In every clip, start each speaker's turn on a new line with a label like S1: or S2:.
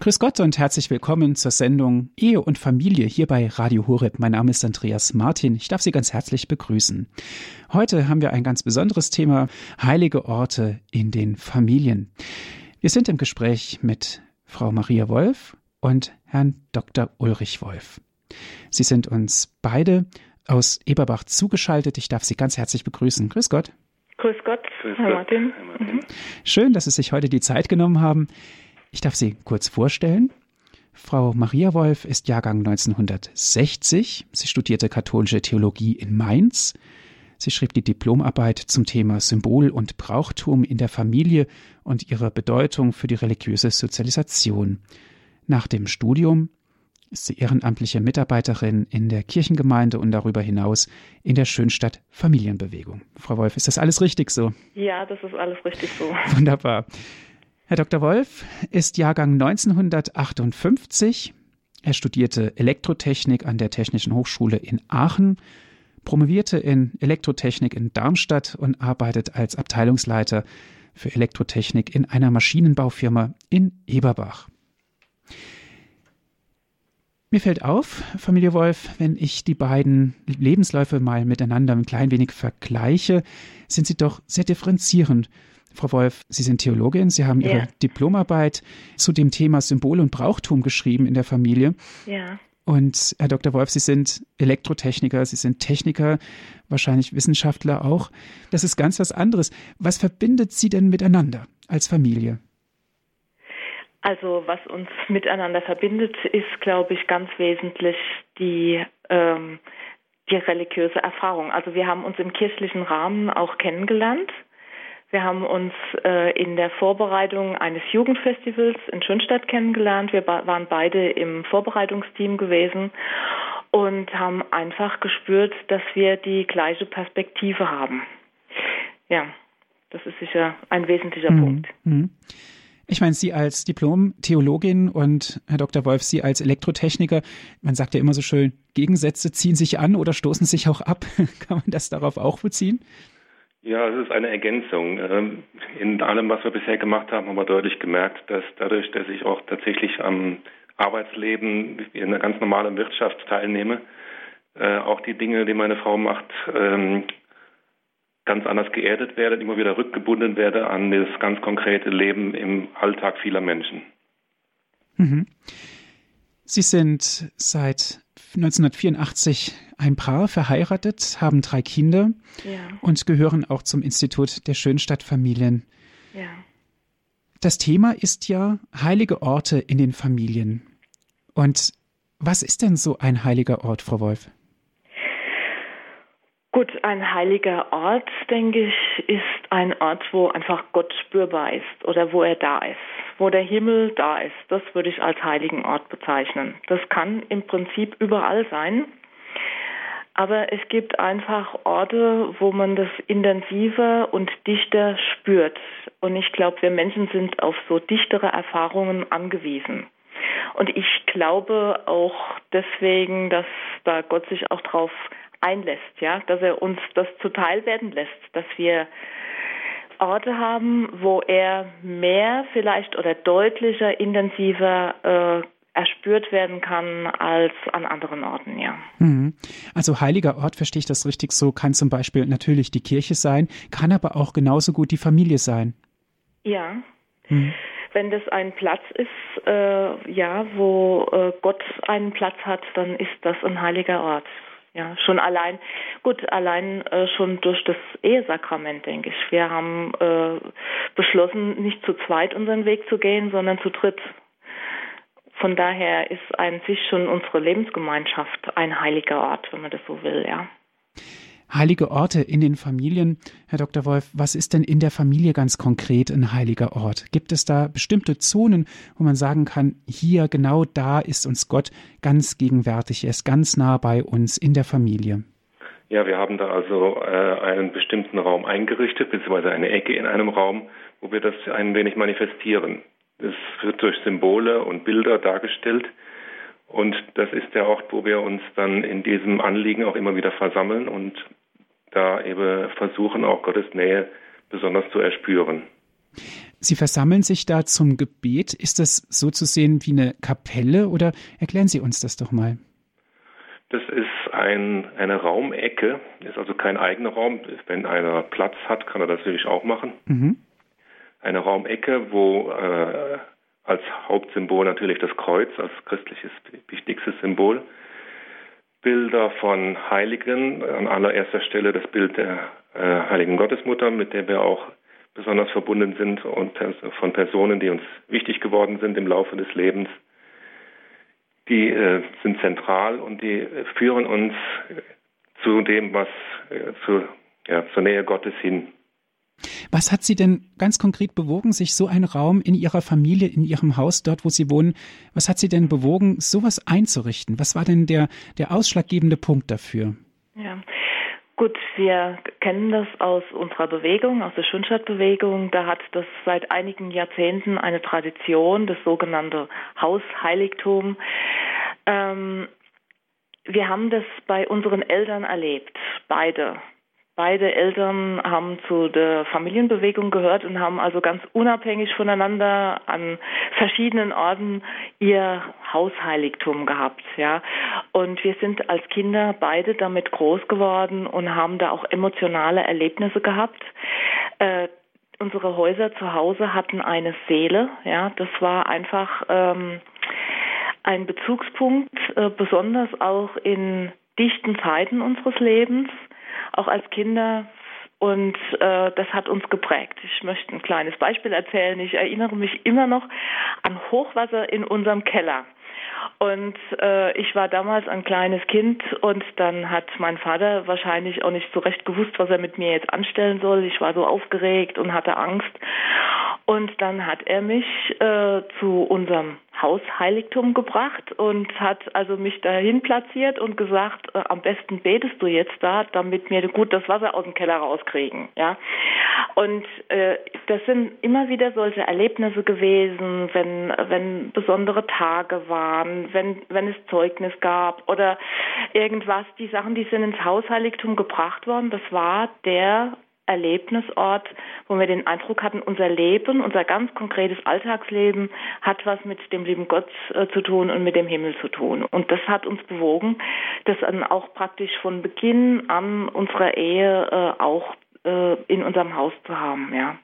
S1: Grüß Gott und herzlich willkommen zur Sendung Ehe und Familie hier bei Radio Horeb. Mein Name ist Andreas Martin. Ich darf Sie ganz herzlich begrüßen. Heute haben wir ein ganz besonderes Thema, heilige Orte in den Familien. Wir sind im Gespräch mit Frau Maria Wolf und Herrn Dr. Ulrich Wolf. Sie sind uns beide aus Eberbach zugeschaltet. Ich darf Sie ganz herzlich begrüßen. Grüß Gott.
S2: Grüß Gott, Grüß Herr, Gott. Martin. Herr Martin.
S1: Schön, dass Sie sich heute die Zeit genommen haben. Ich darf Sie kurz vorstellen. Frau Maria Wolf ist Jahrgang 1960. Sie studierte katholische Theologie in Mainz. Sie schrieb die Diplomarbeit zum Thema Symbol und Brauchtum in der Familie und ihre Bedeutung für die religiöse Sozialisation. Nach dem Studium ist sie ehrenamtliche Mitarbeiterin in der Kirchengemeinde und darüber hinaus in der Schönstadt Familienbewegung. Frau Wolf, ist das alles richtig so?
S2: Ja, das ist alles richtig so.
S1: Wunderbar. Herr Dr. Wolf ist Jahrgang 1958. Er studierte Elektrotechnik an der Technischen Hochschule in Aachen, promovierte in Elektrotechnik in Darmstadt und arbeitet als Abteilungsleiter für Elektrotechnik in einer Maschinenbaufirma in Eberbach. Mir fällt auf, Familie Wolf, wenn ich die beiden Lebensläufe mal miteinander ein klein wenig vergleiche, sind sie doch sehr differenzierend. Frau Wolf, Sie sind Theologin, Sie haben Ihre ja. Diplomarbeit zu dem Thema Symbol und Brauchtum geschrieben in der Familie.
S2: Ja.
S1: Und Herr Dr. Wolf, Sie sind Elektrotechniker, Sie sind Techniker, wahrscheinlich Wissenschaftler auch. Das ist ganz was anderes. Was verbindet Sie denn miteinander als Familie?
S2: Also was uns miteinander verbindet, ist, glaube ich, ganz wesentlich die, ähm, die religiöse Erfahrung. Also wir haben uns im kirchlichen Rahmen auch kennengelernt. Wir haben uns äh, in der Vorbereitung eines Jugendfestivals in Schönstadt kennengelernt. Wir waren beide im Vorbereitungsteam gewesen und haben einfach gespürt, dass wir die gleiche Perspektive haben. Ja, das ist sicher ein wesentlicher mhm. Punkt.
S1: Mhm. Ich meine, Sie als Diplom-Theologin und Herr Dr. Wolf, Sie als Elektrotechniker, man sagt ja immer so schön, Gegensätze ziehen sich an oder stoßen sich auch ab. Kann man das darauf auch beziehen?
S3: Ja, es ist eine Ergänzung. Ähm, in allem, was wir bisher gemacht haben, haben wir deutlich gemerkt, dass dadurch, dass ich auch tatsächlich am Arbeitsleben in einer ganz normalen Wirtschaft teilnehme, äh, auch die Dinge, die meine Frau macht, ähm, ganz anders geerdet werde, immer wieder rückgebunden werde an das ganz konkrete Leben im Alltag vieler Menschen.
S1: Mhm. Sie sind seit 1984 ein Paar, verheiratet, haben drei Kinder ja. und gehören auch zum Institut der Schönstadtfamilien.
S2: Ja.
S1: Das Thema ist ja heilige Orte in den Familien. Und was ist denn so ein heiliger Ort, Frau Wolf?
S2: Gut, ein heiliger Ort, denke ich, ist ein Ort, wo einfach Gott spürbar ist oder wo er da ist, wo der Himmel da ist. Das würde ich als heiligen Ort bezeichnen. Das kann im Prinzip überall sein. Aber es gibt einfach Orte, wo man das intensiver und dichter spürt. Und ich glaube, wir Menschen sind auf so dichtere Erfahrungen angewiesen. Und ich glaube auch deswegen, dass da Gott sich auch drauf einlässt, ja, dass er uns das zuteil werden lässt, dass wir Orte haben, wo er mehr vielleicht oder deutlicher, intensiver äh, erspürt werden kann als an anderen Orten, ja.
S1: Mhm. Also heiliger Ort, verstehe ich das richtig so, kann zum Beispiel natürlich die Kirche sein, kann aber auch genauso gut die Familie sein.
S2: Ja. Mhm. Wenn das ein Platz ist, äh, ja, wo äh, Gott einen Platz hat, dann ist das ein heiliger Ort. Ja, schon allein, gut, allein äh, schon durch das Ehesakrament, denke ich. Wir haben äh, beschlossen, nicht zu zweit unseren Weg zu gehen, sondern zu dritt. Von daher ist an sich schon unsere Lebensgemeinschaft ein heiliger Ort, wenn man das so will, ja.
S1: Heilige Orte in den Familien. Herr Dr. Wolf, was ist denn in der Familie ganz konkret ein heiliger Ort? Gibt es da bestimmte Zonen, wo man sagen kann, hier genau da ist uns Gott ganz gegenwärtig, er ist ganz nah bei uns in der Familie?
S3: Ja, wir haben da also äh, einen bestimmten Raum eingerichtet, beziehungsweise eine Ecke in einem Raum, wo wir das ein wenig manifestieren. Das wird durch Symbole und Bilder dargestellt. Und das ist der Ort, wo wir uns dann in diesem Anliegen auch immer wieder versammeln und da eben versuchen, auch Gottes Nähe besonders zu erspüren.
S1: Sie versammeln sich da zum Gebet. Ist das so zu sehen wie eine Kapelle oder erklären Sie uns das doch mal?
S3: Das ist ein, eine Raumecke, ist also kein eigener Raum. Wenn einer Platz hat, kann er das natürlich auch machen. Mhm. Eine Raumecke, wo äh, als Hauptsymbol natürlich das Kreuz, als christliches wichtigstes Symbol. Bilder von Heiligen, an allererster Stelle das Bild der äh, Heiligen Gottesmutter, mit der wir auch besonders verbunden sind und von Personen, die uns wichtig geworden sind im Laufe des Lebens. Die äh, sind zentral und die führen uns zu dem, was äh, zu, ja, zur Nähe Gottes hin.
S1: Was hat Sie denn ganz konkret bewogen, sich so einen Raum in Ihrer Familie, in Ihrem Haus, dort, wo Sie wohnen, was hat Sie denn bewogen, sowas einzurichten? Was war denn der, der ausschlaggebende Punkt dafür?
S2: Ja. Gut, wir kennen das aus unserer Bewegung, aus der Schönstadtbewegung. Da hat das seit einigen Jahrzehnten eine Tradition, das sogenannte Hausheiligtum. Ähm, wir haben das bei unseren Eltern erlebt, beide. Beide Eltern haben zu der Familienbewegung gehört und haben also ganz unabhängig voneinander an verschiedenen Orten ihr Hausheiligtum gehabt, ja. Und wir sind als Kinder beide damit groß geworden und haben da auch emotionale Erlebnisse gehabt. Äh, unsere Häuser zu Hause hatten eine Seele, ja. Das war einfach ähm, ein Bezugspunkt, äh, besonders auch in dichten Zeiten unseres Lebens auch als Kinder. Und äh, das hat uns geprägt. Ich möchte ein kleines Beispiel erzählen. Ich erinnere mich immer noch an Hochwasser in unserem Keller. Und äh, ich war damals ein kleines Kind und dann hat mein Vater wahrscheinlich auch nicht so recht gewusst, was er mit mir jetzt anstellen soll. Ich war so aufgeregt und hatte Angst. Und dann hat er mich äh, zu unserem Hausheiligtum gebracht und hat also mich dahin platziert und gesagt, äh, am besten betest du jetzt da, damit wir gut das Wasser aus dem Keller rauskriegen. Ja, und äh, das sind immer wieder solche Erlebnisse gewesen, wenn wenn besondere Tage waren, wenn wenn es Zeugnis gab oder irgendwas. Die Sachen, die sind ins Hausheiligtum gebracht worden. Das war der Erlebnisort, wo wir den Eindruck hatten, unser Leben, unser ganz konkretes Alltagsleben hat was mit dem lieben Gott äh, zu tun und mit dem Himmel zu tun. Und das hat uns bewogen, das dann auch praktisch von Beginn an unserer Ehe äh, auch äh, in unserem Haus zu haben, ja.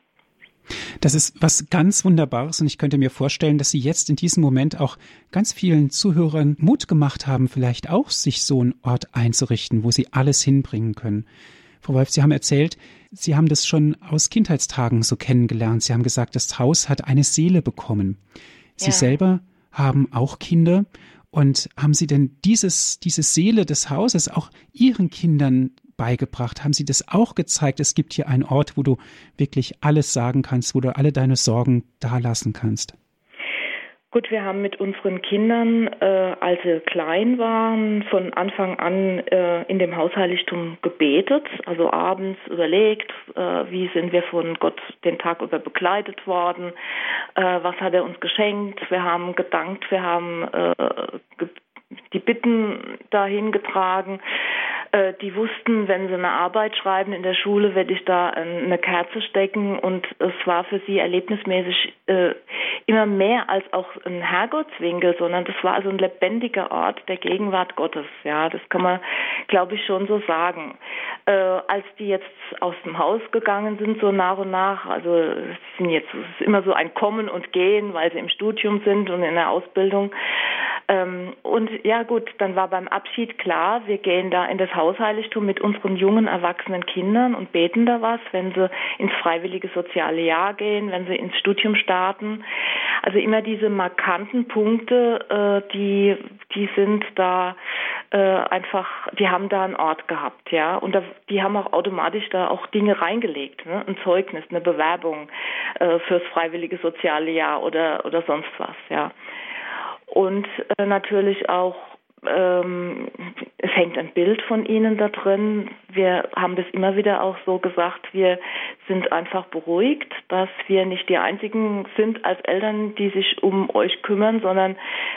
S1: Das ist was ganz Wunderbares und ich könnte mir vorstellen, dass Sie jetzt in diesem Moment auch ganz vielen Zuhörern Mut gemacht haben, vielleicht auch sich so einen Ort einzurichten, wo sie alles hinbringen können. Frau Wolf, Sie haben erzählt, Sie haben das schon aus Kindheitstagen so kennengelernt. Sie haben gesagt, das Haus hat eine Seele bekommen. Sie ja. selber haben auch Kinder. Und haben Sie denn dieses, diese Seele des Hauses auch Ihren Kindern beigebracht? Haben Sie das auch gezeigt? Es gibt hier einen Ort, wo du wirklich alles sagen kannst, wo du alle deine Sorgen da lassen kannst.
S2: Gut, wir haben mit unseren Kindern, äh, als sie klein waren, von Anfang an äh, in dem Hausheiligtum gebetet, also abends überlegt, äh, wie sind wir von Gott den Tag über begleitet worden, äh, was hat er uns geschenkt, wir haben gedankt, wir haben äh, die Bitten dahin getragen. Äh, die wussten, wenn sie eine Arbeit schreiben in der Schule, werde ich da eine Kerze stecken und es war für sie erlebnismäßig äh, immer mehr als auch ein Herrgottswinkel, sondern das war also ein lebendiger Ort der Gegenwart Gottes. Ja, das kann man, glaube ich, schon so sagen. Äh, als die jetzt aus dem Haus gegangen sind, so nach und nach, also es sind jetzt es ist immer so ein Kommen und Gehen, weil sie im Studium sind und in der Ausbildung. Ähm, und ja gut, dann war beim Abschied klar, wir gehen da in das Hausheiligtum mit unseren jungen, erwachsenen Kindern und beten da was, wenn sie ins freiwillige soziale Jahr gehen, wenn sie ins Studium starten. Also immer diese markanten Punkte, äh, die, die sind da äh, einfach, die haben da einen Ort gehabt, ja. Und da, die haben auch automatisch da auch Dinge reingelegt, ne? ein Zeugnis, eine Bewerbung äh, fürs freiwillige soziale Jahr oder, oder sonst was, ja und äh, natürlich auch ähm, es hängt ein Bild von ihnen da drin. Wir haben das immer wieder auch so gesagt, wir sind einfach beruhigt, dass wir nicht die Einzigen sind als Eltern, die sich um euch kümmern, sondern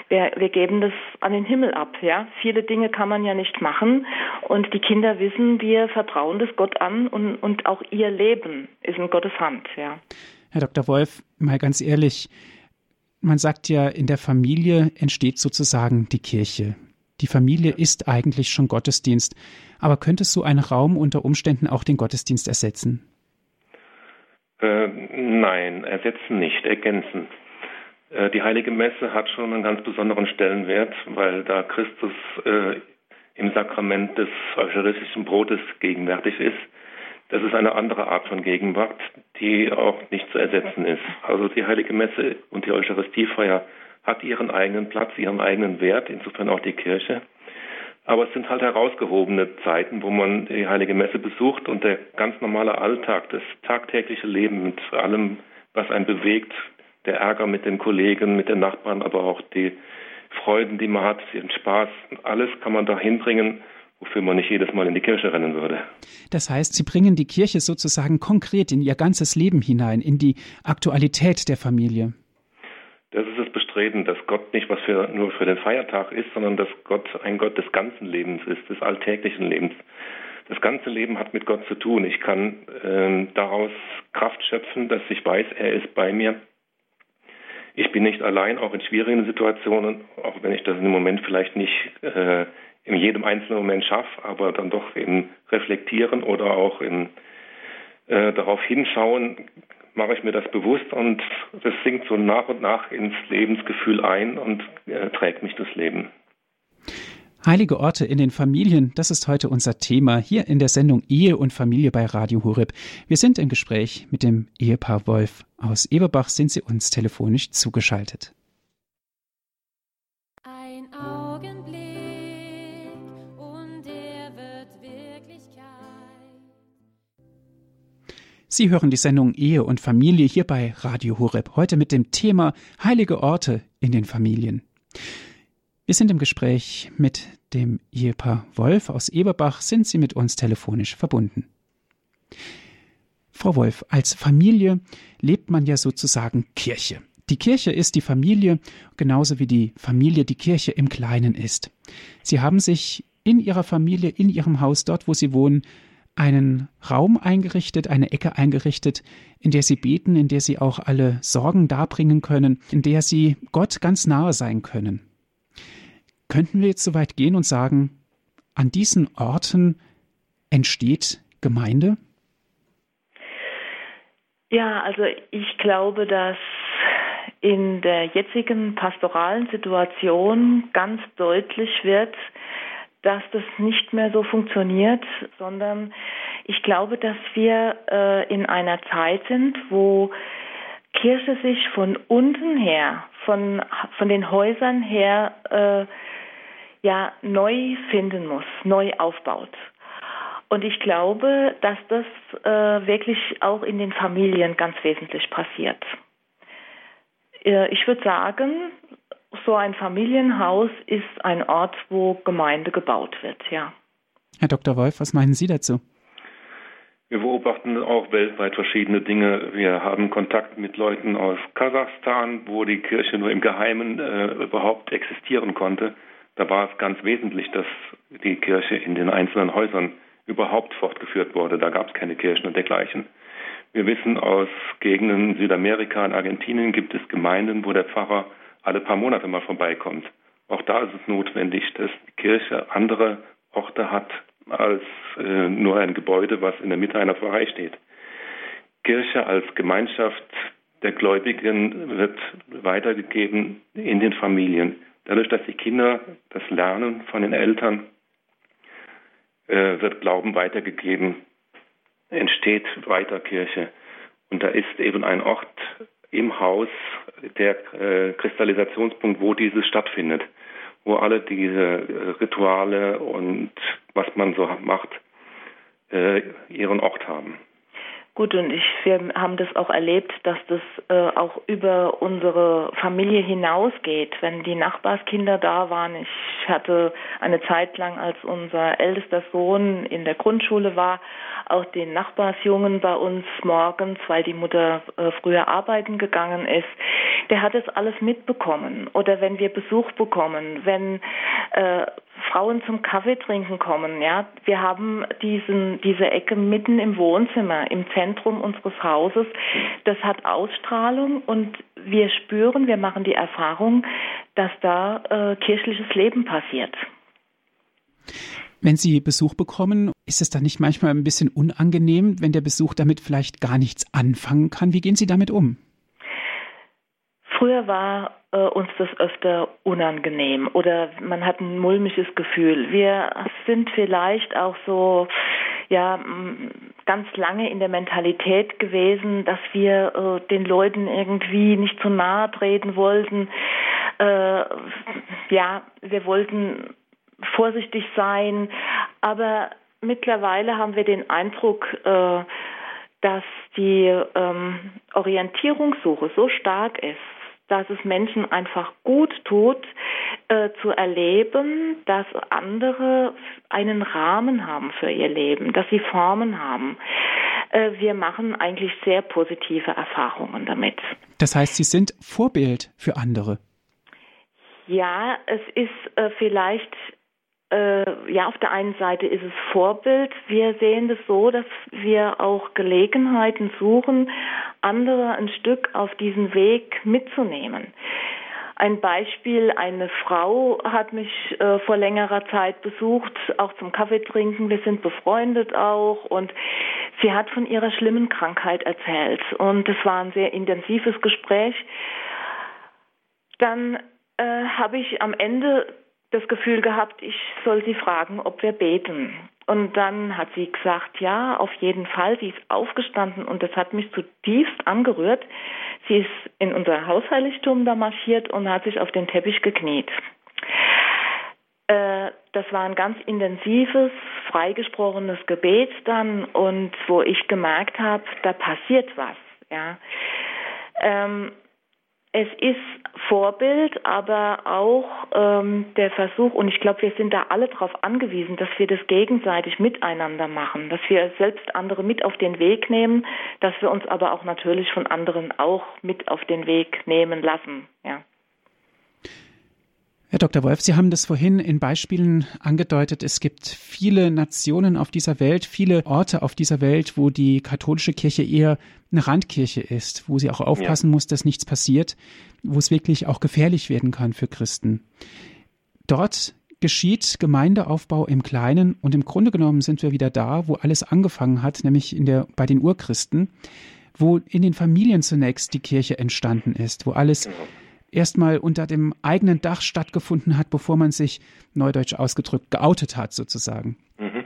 S2: wir, wir geben das an den Himmel ab. Ja, Viele Dinge kann man ja nicht machen und die Kinder wissen, wir vertrauen das Gott an und, und auch ihr Leben ist in Gottes Hand. Ja.
S1: Herr Dr. Wolf, mal ganz ehrlich, man sagt ja, in der Familie entsteht sozusagen die Kirche. Die Familie ist eigentlich schon Gottesdienst. Aber könnte so ein Raum unter Umständen auch den Gottesdienst ersetzen?
S3: Äh, nein, ersetzen nicht, ergänzen. Äh, die Heilige Messe hat schon einen ganz besonderen Stellenwert, weil da Christus äh, im Sakrament des eucharistischen Brotes gegenwärtig ist. Das ist eine andere Art von Gegenwart, die auch nicht zu ersetzen ist. Also die Heilige Messe und die Eucharistiefeier hat ihren eigenen Platz, ihren eigenen Wert, insofern auch die Kirche. Aber es sind halt herausgehobene Zeiten, wo man die Heilige Messe besucht und der ganz normale Alltag, das tagtägliche Leben mit allem, was einen bewegt, der Ärger mit den Kollegen, mit den Nachbarn, aber auch die Freuden, die man hat, den Spaß, alles kann man da hinbringen wofür man nicht jedes Mal in die Kirche rennen würde.
S1: Das heißt, Sie bringen die Kirche sozusagen konkret in Ihr ganzes Leben hinein, in die Aktualität der Familie.
S3: Das ist das Bestreben, dass Gott nicht was für, nur für den Feiertag ist, sondern dass Gott ein Gott des ganzen Lebens ist, des alltäglichen Lebens. Das ganze Leben hat mit Gott zu tun. Ich kann äh, daraus Kraft schöpfen, dass ich weiß, er ist bei mir. Ich bin nicht allein, auch in schwierigen Situationen, auch wenn ich das im Moment vielleicht nicht äh, in jedem einzelnen Moment schaffe, aber dann doch im Reflektieren oder auch im äh, darauf hinschauen, mache ich mir das bewusst und das sinkt so nach und nach ins Lebensgefühl ein und äh, trägt mich durchs Leben.
S1: Heilige Orte in den Familien, das ist heute unser Thema hier in der Sendung Ehe und Familie bei Radio Horeb. Wir sind im Gespräch mit dem Ehepaar Wolf. Aus Eberbach sind sie uns telefonisch zugeschaltet. Sie hören die Sendung Ehe und Familie hier bei Radio Horeb, heute mit dem Thema Heilige Orte in den Familien. Wir sind im Gespräch mit dem Ehepaar Wolf aus Eberbach, sind Sie mit uns telefonisch verbunden. Frau Wolf, als Familie lebt man ja sozusagen Kirche. Die Kirche ist die Familie, genauso wie die Familie die Kirche im Kleinen ist. Sie haben sich in Ihrer Familie, in Ihrem Haus, dort wo Sie wohnen, einen Raum eingerichtet, eine Ecke eingerichtet, in der sie beten, in der sie auch alle Sorgen darbringen können, in der sie Gott ganz nahe sein können. Könnten wir jetzt so weit gehen und sagen, an diesen Orten entsteht Gemeinde?
S2: Ja, also ich glaube, dass in der jetzigen pastoralen Situation ganz deutlich wird, dass das nicht mehr so funktioniert, sondern ich glaube, dass wir äh, in einer Zeit sind, wo Kirche sich von unten her, von, von den Häusern her, äh, ja, neu finden muss, neu aufbaut. Und ich glaube, dass das äh, wirklich auch in den Familien ganz wesentlich passiert. Äh, ich würde sagen, so ein Familienhaus ist ein Ort, wo Gemeinde gebaut wird, ja.
S1: Herr Dr. Wolf, was meinen Sie dazu?
S3: Wir beobachten auch weltweit verschiedene Dinge. Wir haben Kontakt mit Leuten aus Kasachstan, wo die Kirche nur im Geheimen äh, überhaupt existieren konnte. Da war es ganz wesentlich, dass die Kirche in den einzelnen Häusern überhaupt fortgeführt wurde. Da gab es keine Kirchen und dergleichen. Wir wissen aus Gegenden Südamerika und Argentinien gibt es Gemeinden, wo der Pfarrer alle paar Monate mal vorbeikommt. Auch da ist es notwendig, dass die Kirche andere Orte hat als äh, nur ein Gebäude, was in der Mitte einer Pfarrei steht. Kirche als Gemeinschaft der Gläubigen wird weitergegeben in den Familien. Dadurch, dass die Kinder das lernen von den Eltern, äh, wird Glauben weitergegeben, entsteht weiter Kirche. Und da ist eben ein Ort im Haus der äh, Kristallisationspunkt, wo dieses stattfindet, wo alle diese äh, Rituale und was man so macht, äh, ihren Ort haben.
S2: Gut, und ich, wir haben das auch erlebt, dass das äh, auch über unsere Familie hinausgeht. Wenn die Nachbarskinder da waren, ich hatte eine Zeit lang, als unser ältester Sohn in der Grundschule war, auch den Nachbarsjungen bei uns morgens, weil die Mutter äh, früher arbeiten gegangen ist. Der hat das alles mitbekommen. Oder wenn wir Besuch bekommen, wenn äh, Frauen zum Kaffee trinken kommen. Ja, wir haben diesen diese Ecke mitten im Wohnzimmer, im Zentrum unseres Hauses. Das hat Ausstrahlung und wir spüren, wir machen die Erfahrung, dass da äh, kirchliches Leben passiert.
S1: Wenn Sie Besuch bekommen, ist es dann nicht manchmal ein bisschen unangenehm, wenn der Besuch damit vielleicht gar nichts anfangen kann? Wie gehen Sie damit um?
S2: Früher war äh, uns das öfter unangenehm oder man hat ein mulmiges Gefühl. Wir sind vielleicht auch so ja ganz lange in der Mentalität gewesen, dass wir äh, den Leuten irgendwie nicht zu nahe treten wollten. Äh, ja, wir wollten vorsichtig sein, aber mittlerweile haben wir den Eindruck, äh, dass die ähm, Orientierungssuche so stark ist, dass es Menschen einfach gut tut, äh, zu erleben, dass andere einen Rahmen haben für ihr Leben, dass sie Formen haben. Äh, wir machen eigentlich sehr positive Erfahrungen damit.
S1: Das heißt, Sie sind Vorbild für andere.
S2: Ja, es ist äh, vielleicht äh, ja, auf der einen Seite ist es Vorbild. Wir sehen das so, dass wir auch Gelegenheiten suchen, andere ein Stück auf diesen Weg mitzunehmen. Ein Beispiel, eine Frau hat mich äh, vor längerer Zeit besucht, auch zum Kaffee trinken. Wir sind befreundet auch und sie hat von ihrer schlimmen Krankheit erzählt und es war ein sehr intensives Gespräch. Dann äh, habe ich am Ende das Gefühl gehabt, ich soll sie fragen, ob wir beten. Und dann hat sie gesagt, ja, auf jeden Fall. Sie ist aufgestanden und das hat mich zutiefst angerührt. Sie ist in unser Hausheiligtum da marschiert und hat sich auf den Teppich gekniet. Äh, das war ein ganz intensives, freigesprochenes Gebet dann und wo ich gemerkt habe, da passiert was. Ja. Ähm, es ist Vorbild, aber auch ähm, der Versuch, und ich glaube, wir sind da alle darauf angewiesen, dass wir das gegenseitig miteinander machen, dass wir selbst andere mit auf den Weg nehmen, dass wir uns aber auch natürlich von anderen auch mit auf den Weg nehmen lassen. Ja.
S1: Herr Dr. Wolf, Sie haben das vorhin in Beispielen angedeutet. Es gibt viele Nationen auf dieser Welt, viele Orte auf dieser Welt, wo die katholische Kirche eher eine Randkirche ist, wo sie auch aufpassen ja. muss, dass nichts passiert, wo es wirklich auch gefährlich werden kann für Christen. Dort geschieht Gemeindeaufbau im Kleinen und im Grunde genommen sind wir wieder da, wo alles angefangen hat, nämlich in der, bei den Urchristen, wo in den Familien zunächst die Kirche entstanden ist, wo alles genau erstmal unter dem eigenen Dach stattgefunden hat, bevor man sich, neudeutsch ausgedrückt, geoutet hat sozusagen. Mhm.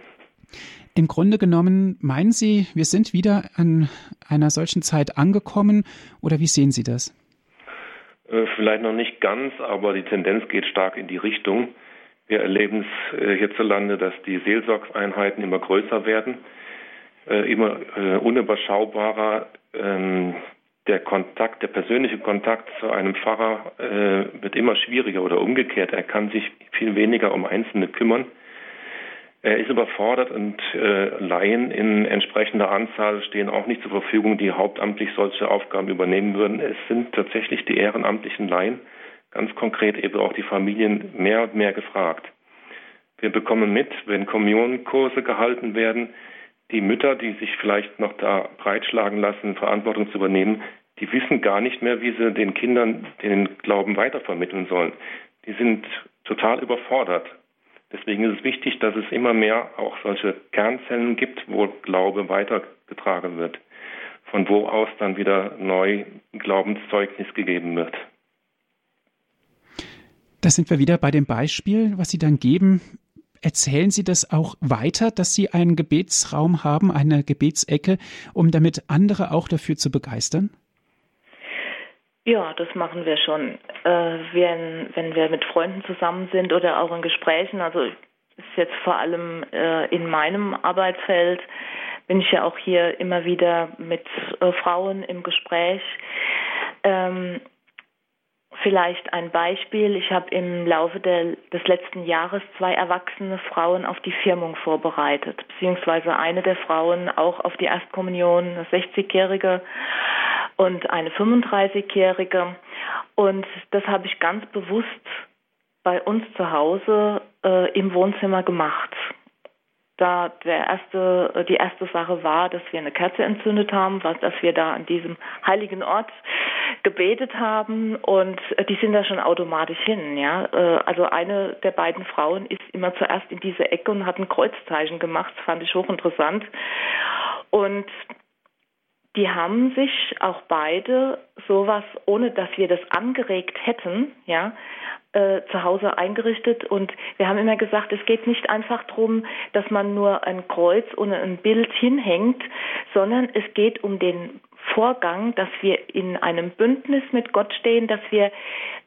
S1: Im Grunde genommen, meinen Sie, wir sind wieder an einer solchen Zeit angekommen oder wie sehen Sie das?
S3: Äh, vielleicht noch nicht ganz, aber die Tendenz geht stark in die Richtung. Wir erleben es äh, hierzulande, dass die Seelsorgseinheiten immer größer werden, äh, immer unüberschaubarer. Der Kontakt, der persönliche Kontakt zu einem Pfarrer äh, wird immer schwieriger oder umgekehrt. Er kann sich viel weniger um Einzelne kümmern. Er ist überfordert und äh, Laien in entsprechender Anzahl stehen auch nicht zur Verfügung, die hauptamtlich solche Aufgaben übernehmen würden. Es sind tatsächlich die ehrenamtlichen Laien, ganz konkret eben auch die Familien, mehr und mehr gefragt. Wir bekommen mit, wenn Kommunionkurse gehalten werden, die Mütter, die sich vielleicht noch da breitschlagen lassen, Verantwortung zu übernehmen, die wissen gar nicht mehr, wie sie den Kindern den Glauben weitervermitteln sollen. Die sind total überfordert. Deswegen ist es wichtig, dass es immer mehr auch solche Kernzellen gibt, wo Glaube weitergetragen wird, von wo aus dann wieder neu Glaubenszeugnis gegeben wird.
S1: Da sind wir wieder bei dem Beispiel, was Sie dann geben Erzählen Sie das auch weiter, dass Sie einen Gebetsraum haben, eine Gebetsecke, um damit andere auch dafür zu begeistern?
S2: Ja, das machen wir schon. Äh, wenn, wenn wir mit Freunden zusammen sind oder auch in Gesprächen, also ist jetzt vor allem äh, in meinem Arbeitsfeld, bin ich ja auch hier immer wieder mit äh, Frauen im Gespräch. Ähm, Vielleicht ein Beispiel. Ich habe im Laufe der, des letzten Jahres zwei erwachsene Frauen auf die Firmung vorbereitet, beziehungsweise eine der Frauen auch auf die Erstkommunion, eine 60-Jährige und eine 35-Jährige. Und das habe ich ganz bewusst bei uns zu Hause äh, im Wohnzimmer gemacht. Da der erste, äh, die erste Sache war, dass wir eine Kerze entzündet haben, dass wir da an diesem heiligen Ort gebetet haben und äh, die sind da schon automatisch hin. Ja, äh, also eine der beiden Frauen ist immer zuerst in diese Ecke und hat ein Kreuzzeichen gemacht. Das fand ich hochinteressant und die haben sich auch beide sowas, ohne dass wir das angeregt hätten, ja, äh, zu Hause eingerichtet. Und wir haben immer gesagt, es geht nicht einfach darum, dass man nur ein Kreuz und ein Bild hinhängt, sondern es geht um den Vorgang, dass wir in einem Bündnis mit Gott stehen, dass wir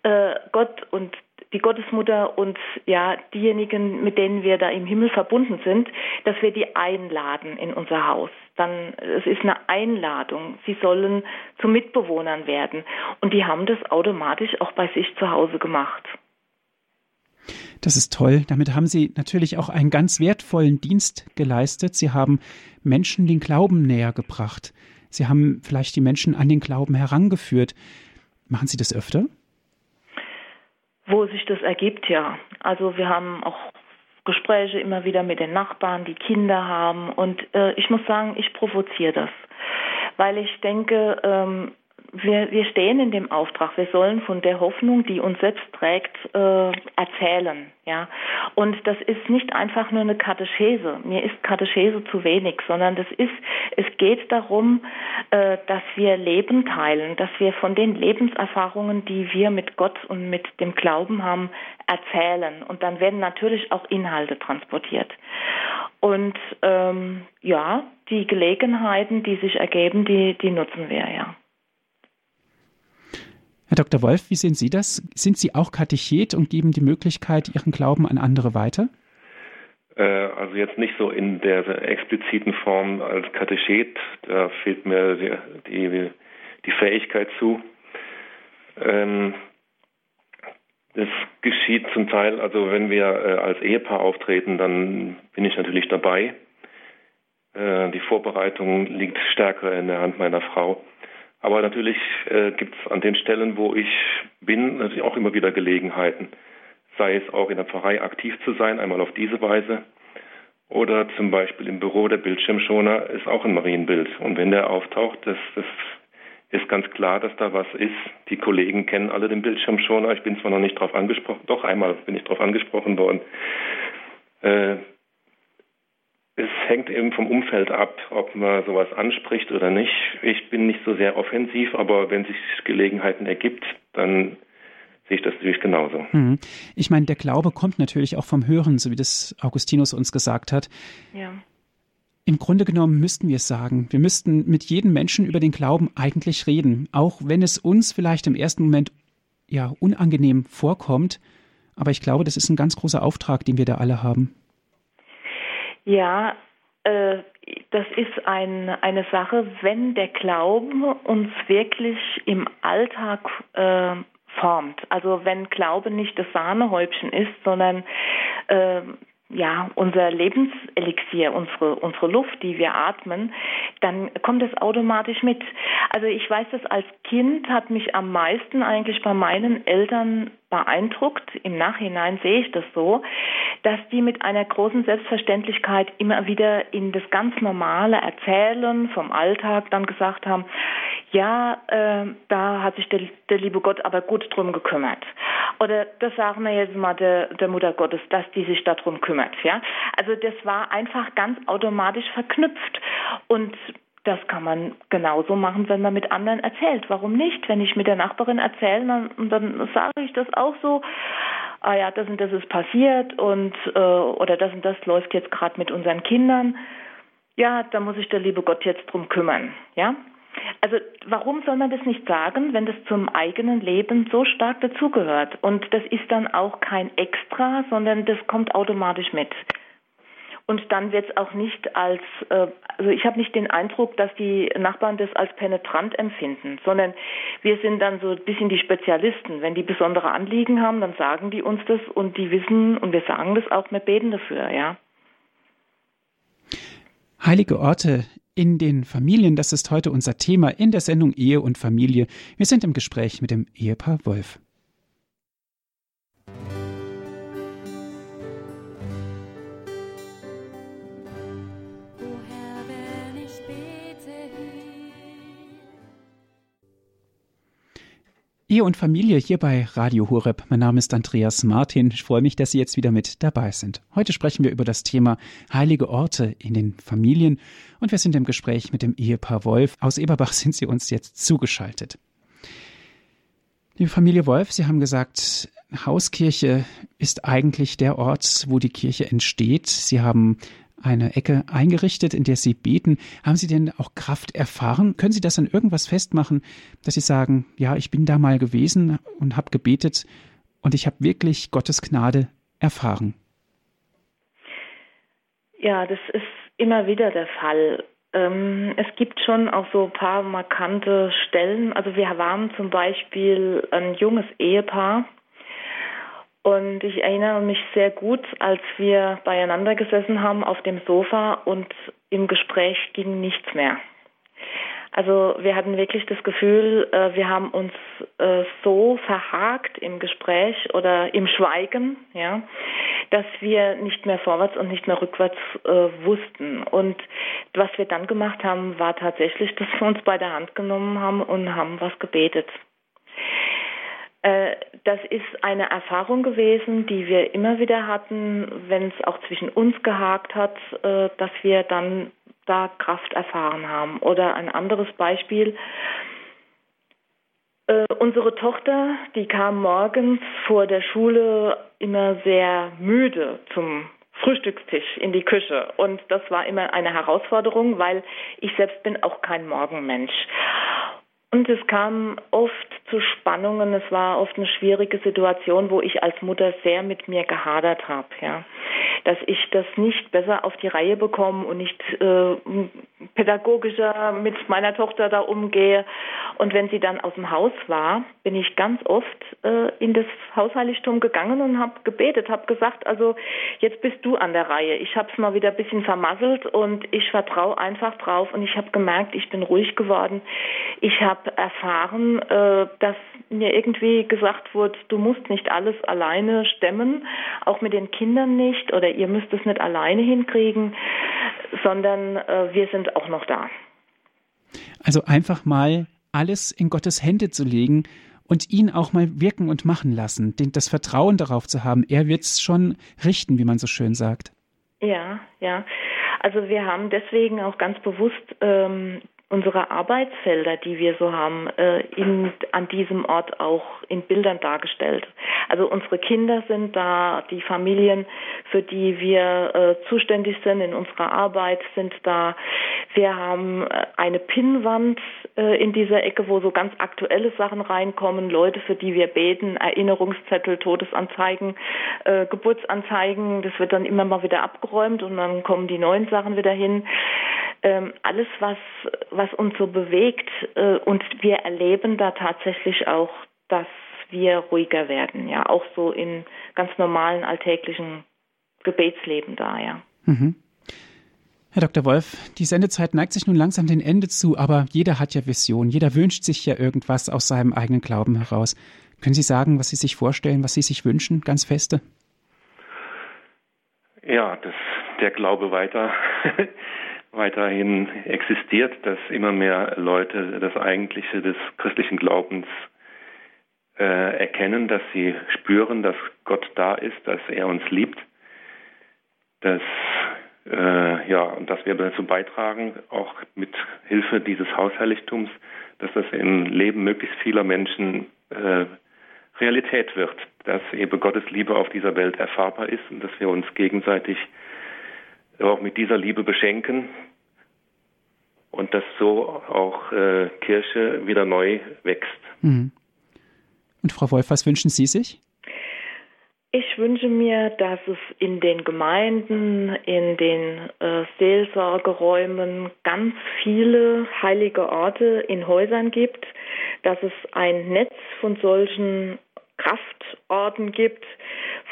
S2: äh, Gott und die Gottesmutter und ja diejenigen, mit denen wir da im Himmel verbunden sind, dass wir die einladen in unser Haus. Dann es ist eine Einladung. Sie sollen zu Mitbewohnern werden und die haben das automatisch auch bei sich zu Hause gemacht.
S1: Das ist toll. Damit haben Sie natürlich auch einen ganz wertvollen Dienst geleistet. Sie haben Menschen den Glauben näher gebracht. Sie haben vielleicht die Menschen an den Glauben herangeführt. Machen Sie das öfter?
S2: Wo sich das ergibt, ja. Also wir haben auch Gespräche immer wieder mit den Nachbarn, die Kinder haben. Und äh, ich muss sagen, ich provoziere das. Weil ich denke, ähm, wir, wir stehen in dem Auftrag. Wir sollen von der Hoffnung, die uns selbst trägt, äh, erzählen. Ja, und das ist nicht einfach nur eine Katechese. Mir ist Katechese zu wenig, sondern das ist, es geht darum, äh, dass wir Leben teilen, dass wir von den Lebenserfahrungen, die wir mit Gott und mit dem Glauben haben, erzählen. Und dann werden natürlich auch Inhalte transportiert. Und ähm, ja, die Gelegenheiten, die sich ergeben, die, die nutzen wir ja.
S1: Herr Dr. Wolf, wie sehen Sie das? Sind Sie auch Katechet und geben die Möglichkeit, Ihren Glauben an andere weiter?
S3: Äh, also jetzt nicht so in der expliziten Form als Katechet, da fehlt mir die, die, die Fähigkeit zu. Ähm, das geschieht zum Teil, also wenn wir äh, als Ehepaar auftreten, dann bin ich natürlich dabei. Äh, die Vorbereitung liegt stärker in der Hand meiner Frau. Aber natürlich äh, gibt es an den Stellen, wo ich bin, natürlich auch immer wieder Gelegenheiten. Sei es auch in der Pfarrei aktiv zu sein, einmal auf diese Weise. Oder zum Beispiel im Büro der Bildschirmschoner ist auch ein Marienbild. Und wenn der auftaucht, das, das ist ganz klar, dass da was ist. Die Kollegen kennen alle den Bildschirmschoner. Ich bin zwar noch nicht darauf angesprochen, doch einmal bin ich darauf angesprochen worden. Äh, es hängt eben vom Umfeld ab, ob man sowas anspricht oder nicht. Ich bin nicht so sehr offensiv, aber wenn sich Gelegenheiten ergibt, dann sehe ich das natürlich genauso.
S1: Mhm. Ich meine, der Glaube kommt natürlich auch vom Hören, so wie das Augustinus uns gesagt hat. Ja. Im Grunde genommen müssten wir es sagen. Wir müssten mit jedem Menschen über den Glauben eigentlich reden, auch wenn es uns vielleicht im ersten Moment ja unangenehm vorkommt. Aber ich glaube, das ist ein ganz großer Auftrag, den wir da alle haben.
S2: Ja, äh, das ist ein, eine Sache, wenn der Glaube uns wirklich im Alltag äh, formt. Also wenn Glaube nicht das Sahnehäubchen ist, sondern äh, ja, unser Lebenselixier, unsere, unsere Luft, die wir atmen, dann kommt es automatisch mit. Also ich weiß das als Kind hat mich am meisten eigentlich bei meinen Eltern beeindruckt. Im Nachhinein sehe ich das so, dass die mit einer großen Selbstverständlichkeit immer wieder in das ganz normale Erzählen vom Alltag dann gesagt haben, ja, äh, da hat sich der, der liebe Gott aber gut drum gekümmert. Oder das sagen wir jetzt mal der, der Mutter Gottes, dass die sich darum kümmert. Ja, also das war einfach ganz automatisch verknüpft und das kann man genauso machen, wenn man mit anderen erzählt. Warum nicht? Wenn ich mit der Nachbarin erzähle, dann, dann sage ich das auch so. Ah ja, das und das ist passiert und äh, oder das und das läuft jetzt gerade mit unseren Kindern. Ja, da muss sich der liebe Gott jetzt drum kümmern. Ja, also warum soll man das nicht sagen, wenn das zum eigenen Leben so stark dazugehört? Und das ist dann auch kein Extra, sondern das kommt automatisch mit. Und dann wird es auch nicht als, äh, also ich habe nicht den Eindruck, dass die Nachbarn das als penetrant empfinden, sondern wir sind dann so ein bisschen die Spezialisten. Wenn die besondere Anliegen haben, dann sagen die uns das und die wissen und wir sagen das auch, wir beten dafür, ja.
S1: Heilige Orte in den Familien. Das ist heute unser Thema in der Sendung Ehe und Familie. Wir sind im Gespräch mit dem Ehepaar Wolf. Ehe und Familie hier bei Radio Horeb. Mein Name ist Andreas Martin. Ich freue mich, dass Sie jetzt wieder mit dabei sind. Heute sprechen wir über das Thema heilige Orte in den Familien und wir sind im Gespräch mit dem Ehepaar Wolf. Aus Eberbach sind Sie uns jetzt zugeschaltet. Liebe Familie Wolf, Sie haben gesagt, Hauskirche ist eigentlich der Ort, wo die Kirche entsteht. Sie haben eine Ecke eingerichtet, in der Sie beten. Haben Sie denn auch Kraft erfahren? Können Sie das an irgendwas festmachen, dass Sie sagen, ja, ich bin da mal gewesen und habe gebetet und ich habe wirklich Gottes Gnade erfahren?
S2: Ja, das ist immer wieder der Fall. Ähm, es gibt schon auch so ein paar markante Stellen. Also wir waren zum Beispiel ein junges Ehepaar, und ich erinnere mich sehr gut, als wir beieinander gesessen haben auf dem Sofa und im Gespräch ging nichts mehr. Also wir hatten wirklich das Gefühl, äh, wir haben uns äh, so verhakt im Gespräch oder im Schweigen, ja, dass wir nicht mehr vorwärts und nicht mehr rückwärts äh, wussten. Und was wir dann gemacht haben, war tatsächlich, dass wir uns bei der Hand genommen haben und haben was gebetet. Äh, das ist eine Erfahrung gewesen, die wir immer wieder hatten, wenn es auch zwischen uns gehakt hat, äh, dass wir dann da Kraft erfahren haben. Oder ein anderes Beispiel. Äh, unsere Tochter, die kam morgens vor der Schule immer sehr müde zum Frühstückstisch in die Küche. Und das war immer eine Herausforderung, weil ich selbst bin auch kein Morgenmensch. Und es kam oft zu Spannungen. Es war oft eine schwierige Situation, wo ich als Mutter sehr mit mir gehadert habe. Ja dass ich das nicht besser auf die Reihe bekomme und nicht äh, pädagogischer mit meiner Tochter da umgehe. Und wenn sie dann aus dem Haus war, bin ich ganz oft äh, in das Hausheiligtum gegangen und habe gebetet, habe gesagt, also jetzt bist du an der Reihe. Ich habe es mal wieder ein bisschen vermasselt und ich vertraue einfach drauf und ich habe gemerkt, ich bin ruhig geworden. Ich habe erfahren, äh, dass mir irgendwie gesagt wurde, du musst nicht alles alleine stemmen, auch mit den Kindern nicht oder ihr müsst es nicht alleine hinkriegen, sondern äh, wir sind auch noch da.
S1: Also einfach mal alles in Gottes Hände zu legen und ihn auch mal wirken und machen lassen, das Vertrauen darauf zu haben, er wird es schon richten, wie man so schön sagt.
S2: Ja, ja. Also wir haben deswegen auch ganz bewusst ähm, unsere Arbeitsfelder, die wir so haben, äh, in, an diesem Ort auch in Bildern dargestellt. Also unsere Kinder sind da, die Familien, für die wir äh, zuständig sind in unserer Arbeit, sind da. Wir haben äh, eine Pinnwand in dieser Ecke, wo so ganz aktuelle Sachen reinkommen, Leute, für die wir beten, Erinnerungszettel, Todesanzeigen, Geburtsanzeigen. Das wird dann immer mal wieder abgeräumt und dann kommen die neuen Sachen wieder hin alles, was, was uns so bewegt. Äh, und wir erleben da tatsächlich auch, dass wir ruhiger werden, ja, auch so in ganz normalen alltäglichen Gebetsleben da, ja. Mhm.
S1: Herr Dr. Wolf, die Sendezeit neigt sich nun langsam dem Ende zu, aber jeder hat ja Vision, jeder wünscht sich ja irgendwas aus seinem eigenen Glauben heraus. Können Sie sagen, was Sie sich vorstellen, was Sie sich wünschen, ganz feste?
S3: Ja, dass der Glaube weiter weiterhin existiert, dass immer mehr Leute das Eigentliche des christlichen Glaubens äh, erkennen, dass sie spüren, dass Gott da ist, dass er uns liebt, dass äh, ja und dass wir dazu beitragen, auch mit Hilfe dieses Hausheiligtums, dass das im Leben möglichst vieler Menschen äh, Realität wird, dass eben Gottes Liebe auf dieser Welt erfahrbar ist und dass wir uns gegenseitig auch mit dieser Liebe beschenken und dass so auch äh, Kirche wieder neu wächst. Mhm.
S1: Und Frau Wolf, was wünschen Sie sich?
S2: Ich wünsche mir, dass es in den Gemeinden, in den äh, Seelsorgeräumen ganz viele heilige Orte in Häusern gibt, dass es ein Netz von solchen Kraftorten gibt,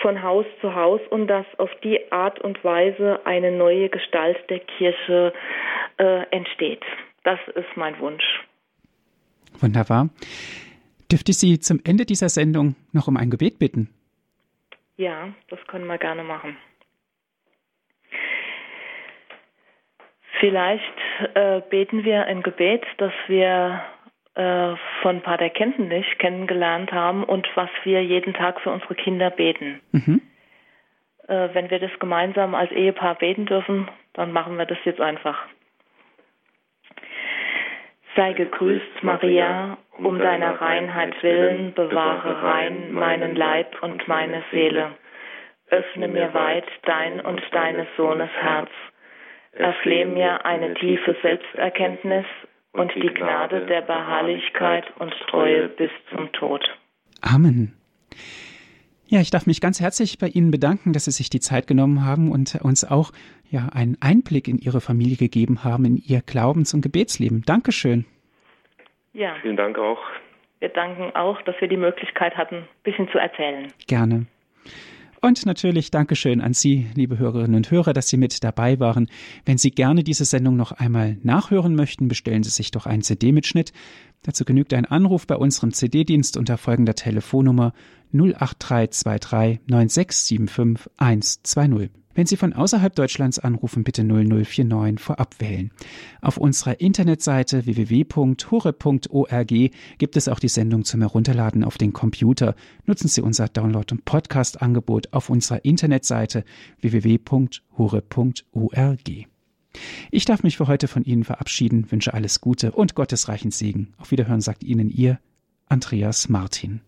S2: von Haus zu Haus und dass auf die Art und Weise eine neue Gestalt der Kirche äh, entsteht. Das ist mein Wunsch.
S1: Wunderbar. Dürfte ich Sie zum Ende dieser Sendung noch um ein Gebet bitten?
S2: Ja, das können wir gerne machen. Vielleicht äh, beten wir ein Gebet, das wir äh, von Pater Kentenich kennengelernt haben und was wir jeden Tag für unsere Kinder beten. Mhm. Äh, wenn wir das gemeinsam als Ehepaar beten dürfen, dann machen wir das jetzt einfach. Sei gegrüßt, Maria, um deiner Reinheit willen, bewahre rein meinen Leib und meine Seele. Öffne mir weit dein und deines Sohnes Herz. Erflehe mir eine tiefe Selbsterkenntnis und die Gnade der Beharrlichkeit und Treue bis zum Tod.
S1: Amen. Ja, ich darf mich ganz herzlich bei Ihnen bedanken, dass Sie sich die Zeit genommen haben und uns auch ja einen Einblick in Ihre Familie gegeben haben, in Ihr Glaubens- und Gebetsleben. Dankeschön.
S3: Ja. Vielen Dank auch.
S2: Wir danken auch, dass wir die Möglichkeit hatten, ein bisschen zu erzählen.
S1: Gerne. Und natürlich Dankeschön an Sie, liebe Hörerinnen und Hörer, dass Sie mit dabei waren. Wenn Sie gerne diese Sendung noch einmal nachhören möchten, bestellen Sie sich doch einen CD-Mitschnitt. Dazu genügt ein Anruf bei unserem CD-Dienst unter folgender Telefonnummer 08323 9675 120. Wenn Sie von außerhalb Deutschlands anrufen, bitte 0049 vorab wählen. Auf unserer Internetseite www.hore.org gibt es auch die Sendung zum Herunterladen auf den Computer. Nutzen Sie unser Download- und Podcast-Angebot auf unserer Internetseite www.hore.org. Ich darf mich für heute von Ihnen verabschieden, wünsche alles Gute und Gottes reichen Segen. Auf Wiederhören sagt Ihnen Ihr Andreas Martin.